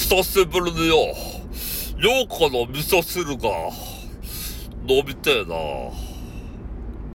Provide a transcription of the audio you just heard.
久しぶりによ、洋子の味噌汁が飲みてえな。